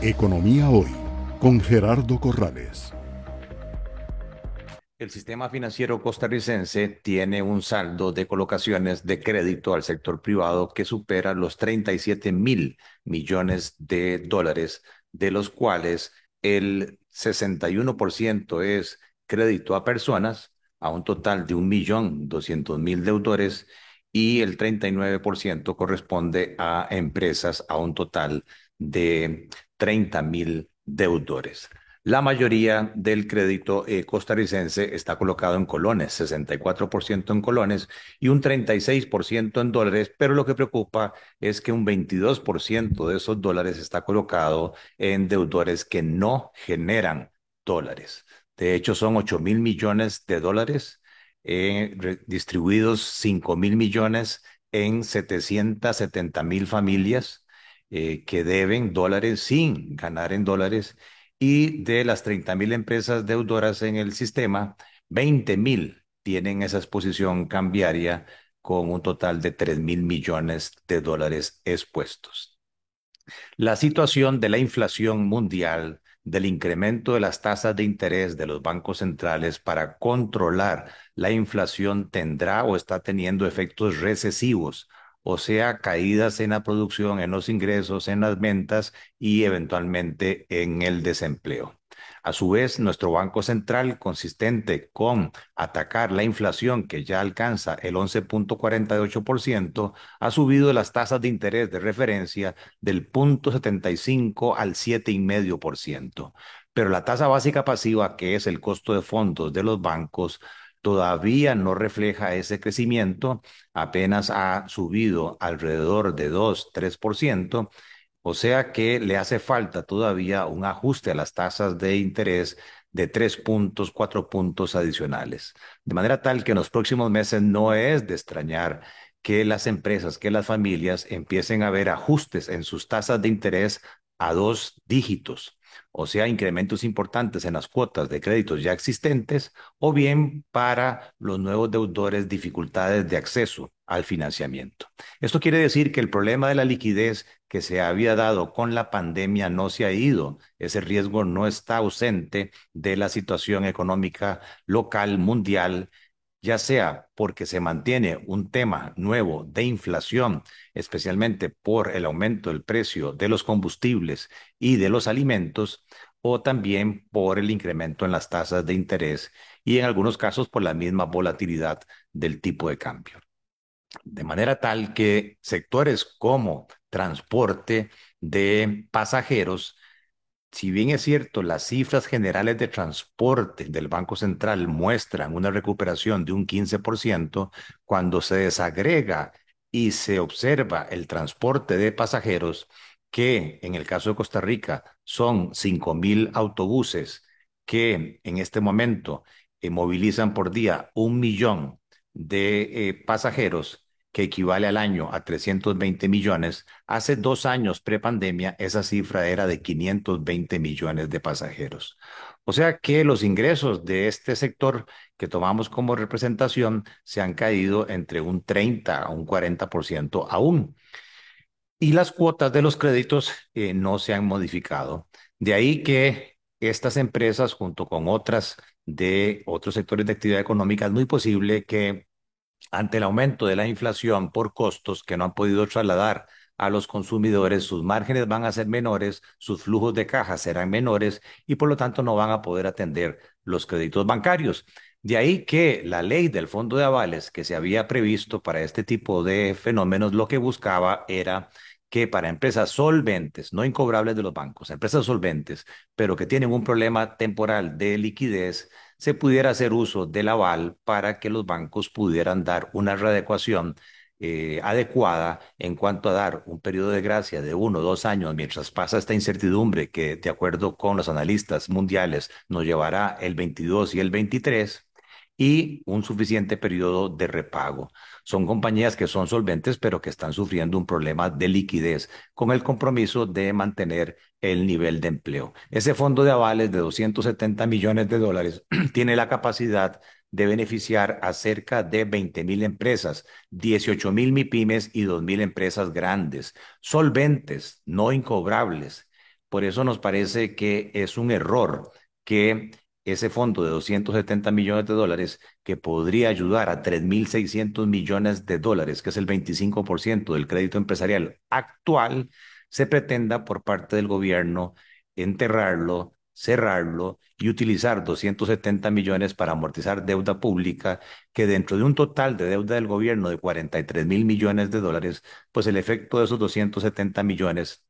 Economía Hoy con Gerardo Corrales. El sistema financiero costarricense tiene un saldo de colocaciones de crédito al sector privado que supera los 37 mil millones de dólares, de los cuales el 61% es crédito a personas, a un total de 1.200.000 deudores, y el 39% corresponde a empresas, a un total de 30.000 deudores. La mayoría del crédito eh, costarricense está colocado en colones, 64% en colones y un 36% en dólares, pero lo que preocupa es que un 22% de esos dólares está colocado en deudores que no generan dólares. De hecho, son 8 mil millones de dólares eh, distribuidos 5 mil millones en 770 mil familias eh, que deben dólares sin ganar en dólares y de las 30 mil empresas deudoras en el sistema, 20 mil tienen esa exposición cambiaria con un total de 3 mil millones de dólares expuestos. La situación de la inflación mundial, del incremento de las tasas de interés de los bancos centrales para controlar la inflación tendrá o está teniendo efectos recesivos o sea, caídas en la producción, en los ingresos, en las ventas y eventualmente en el desempleo. A su vez, nuestro Banco Central, consistente con atacar la inflación que ya alcanza el 11.48%, ha subido las tasas de interés de referencia del 0.75 al 7,5%. Pero la tasa básica pasiva, que es el costo de fondos de los bancos, todavía no refleja ese crecimiento, apenas ha subido alrededor de 2-3%, o sea que le hace falta todavía un ajuste a las tasas de interés de 3 puntos, 4 puntos adicionales. De manera tal que en los próximos meses no es de extrañar que las empresas, que las familias empiecen a ver ajustes en sus tasas de interés a dos dígitos o sea, incrementos importantes en las cuotas de créditos ya existentes, o bien para los nuevos deudores dificultades de acceso al financiamiento. Esto quiere decir que el problema de la liquidez que se había dado con la pandemia no se ha ido. Ese riesgo no está ausente de la situación económica local, mundial, ya sea porque se mantiene un tema nuevo de inflación, especialmente por el aumento del precio de los combustibles y de los alimentos, o también por el incremento en las tasas de interés y en algunos casos por la misma volatilidad del tipo de cambio. De manera tal que sectores como transporte de pasajeros si bien es cierto, las cifras generales de transporte del Banco Central muestran una recuperación de un 15%, cuando se desagrega y se observa el transporte de pasajeros, que en el caso de Costa Rica son 5.000 autobuses que en este momento eh, movilizan por día un millón de eh, pasajeros, que equivale al año a 320 millones, hace dos años prepandemia esa cifra era de 520 millones de pasajeros. O sea que los ingresos de este sector que tomamos como representación se han caído entre un 30 a un 40% aún. Y las cuotas de los créditos eh, no se han modificado. De ahí que estas empresas, junto con otras de otros sectores de actividad económica, es muy posible que ante el aumento de la inflación por costos que no han podido trasladar a los consumidores, sus márgenes van a ser menores, sus flujos de caja serán menores y por lo tanto no van a poder atender los créditos bancarios. De ahí que la ley del fondo de avales que se había previsto para este tipo de fenómenos lo que buscaba era que para empresas solventes, no incobrables de los bancos, empresas solventes, pero que tienen un problema temporal de liquidez, se pudiera hacer uso del aval para que los bancos pudieran dar una readecuación eh, adecuada en cuanto a dar un periodo de gracia de uno o dos años mientras pasa esta incertidumbre que, de acuerdo con los analistas mundiales, nos llevará el 22 y el 23 y un suficiente periodo de repago. Son compañías que son solventes, pero que están sufriendo un problema de liquidez con el compromiso de mantener el nivel de empleo. Ese fondo de avales de 270 millones de dólares tiene la capacidad de beneficiar a cerca de 20 mil empresas, 18 mil MIPIMES y 2 mil empresas grandes, solventes, no incobrables, Por eso nos parece que es un error que ese fondo de 270 millones de dólares que podría ayudar a 3.600 millones de dólares, que es el 25% del crédito empresarial actual, se pretenda por parte del gobierno enterrarlo, cerrarlo y utilizar 270 millones para amortizar deuda pública, que dentro de un total de deuda del gobierno de 43 mil millones de dólares, pues el efecto de esos 270 millones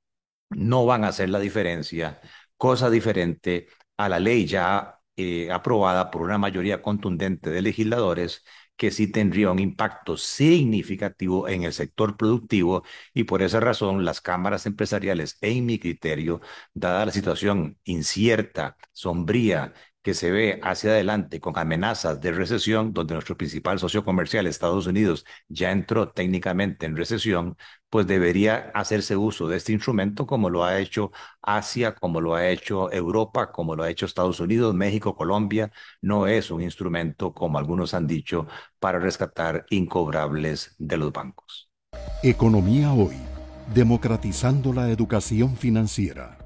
no van a hacer la diferencia, cosa diferente a la ley ya eh, aprobada por una mayoría contundente de legisladores que sí tendría un impacto significativo en el sector productivo y por esa razón las cámaras empresariales, en mi criterio, dada la situación incierta, sombría que se ve hacia adelante con amenazas de recesión, donde nuestro principal socio comercial, Estados Unidos, ya entró técnicamente en recesión, pues debería hacerse uso de este instrumento como lo ha hecho Asia, como lo ha hecho Europa, como lo ha hecho Estados Unidos, México, Colombia. No es un instrumento, como algunos han dicho, para rescatar incobrables de los bancos. Economía hoy, democratizando la educación financiera.